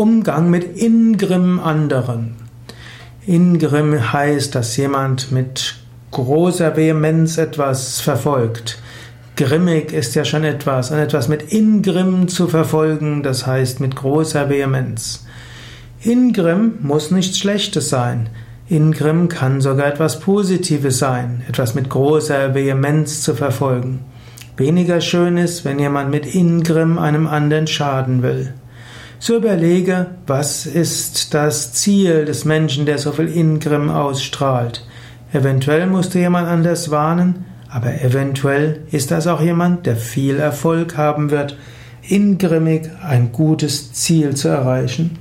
Umgang mit Ingrimm anderen. Ingrimm heißt, dass jemand mit großer Vehemenz etwas verfolgt. Grimmig ist ja schon etwas, und etwas mit Ingrimm zu verfolgen, das heißt mit großer Vehemenz. Ingrimm muss nichts Schlechtes sein. Ingrimm kann sogar etwas Positives sein, etwas mit großer Vehemenz zu verfolgen. Weniger schön ist, wenn jemand mit Ingrimm einem anderen schaden will. So überlege, was ist das Ziel des Menschen, der so viel Ingrimm ausstrahlt. Eventuell musst du jemand anders warnen, aber eventuell ist das auch jemand, der viel Erfolg haben wird, ingrimmig ein gutes Ziel zu erreichen.